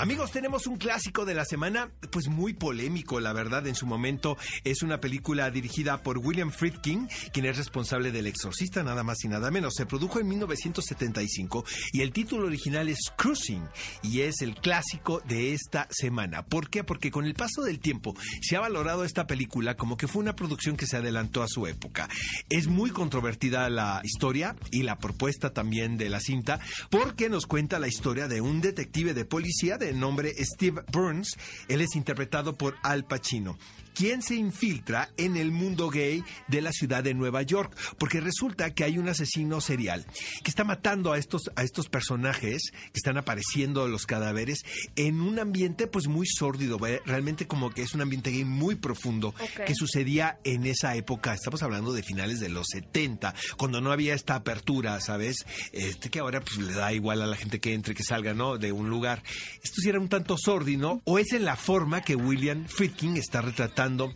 Amigos, tenemos un clásico de la semana, pues muy polémico, la verdad, en su momento. Es una película dirigida por William Friedkin, quien es responsable del Exorcista, nada más y nada menos. Se produjo en 1975 y el título original es Cruising y es el clásico de esta semana. ¿Por qué? Porque con el paso del tiempo se ha valorado esta película como que fue una producción que se adelantó a su época. Es muy controvertida la historia y la propuesta también de la cinta porque nos cuenta la historia de un detective de policía de nombre Steve Burns. Él es interpretado por Al Pacino quien se infiltra en el mundo gay de la ciudad de Nueva York, porque resulta que hay un asesino serial que está matando a estos, a estos personajes que están apareciendo los cadáveres en un ambiente pues muy sórdido, realmente como que es un ambiente gay muy profundo que sucedía en esa época, estamos hablando de finales de los 70, cuando no había esta apertura, ¿sabes? Este que ahora pues le da igual a la gente que entre, que salga, ¿no? De un lugar. Esto sí era un tanto sórdido, o es en la forma que William Friedkin está retratando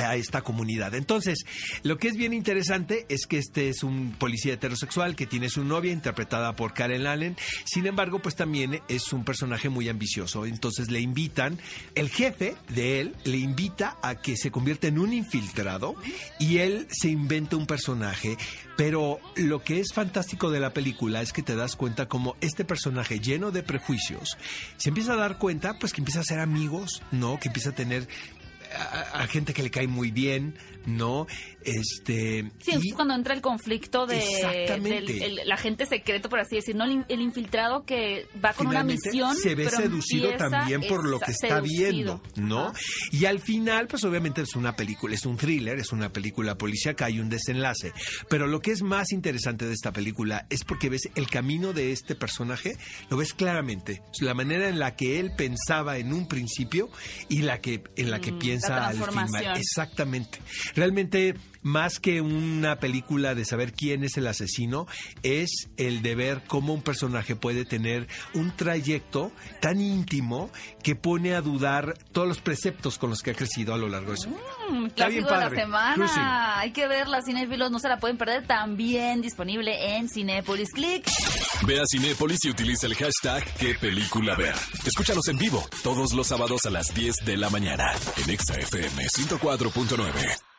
a esta comunidad. Entonces, lo que es bien interesante es que este es un policía heterosexual que tiene su novia interpretada por Karen Allen. Sin embargo, pues también es un personaje muy ambicioso. Entonces le invitan, el jefe de él le invita a que se convierta en un infiltrado y él se inventa un personaje. Pero lo que es fantástico de la película es que te das cuenta como este personaje lleno de prejuicios se empieza a dar cuenta, pues que empieza a ser amigos, ¿no? Que empieza a tener a, gente que le cae muy bien, ¿no? Este. Sí, es cuando entra el conflicto de, del el, agente secreto, por así decirlo, ¿no? el, infiltrado que va con una misión. Se ve seducido también por lo que está viendo, ¿no? Y al final, pues obviamente es una película, es un thriller, es una película policíaca, hay un desenlace. Pero lo que es más interesante de esta película es porque ves el camino de este personaje, lo ves claramente. La manera en la que él pensaba en un principio y la que, en la que mm, piensa Exactamente. Realmente más que una película de saber quién es el asesino, es el de ver cómo un personaje puede tener un trayecto tan íntimo que pone a dudar todos los preceptos con los que ha crecido a lo largo de su vida. Mm, clásico de la semana. Hay que verla, Cinefilos, no se la pueden perder. También disponible en Cinepolis Click. Ve a Cinepolis y utiliza el hashtag qué película ver. Escúchanos en vivo todos los sábados a las 10 de la mañana en ExaFM 104.9.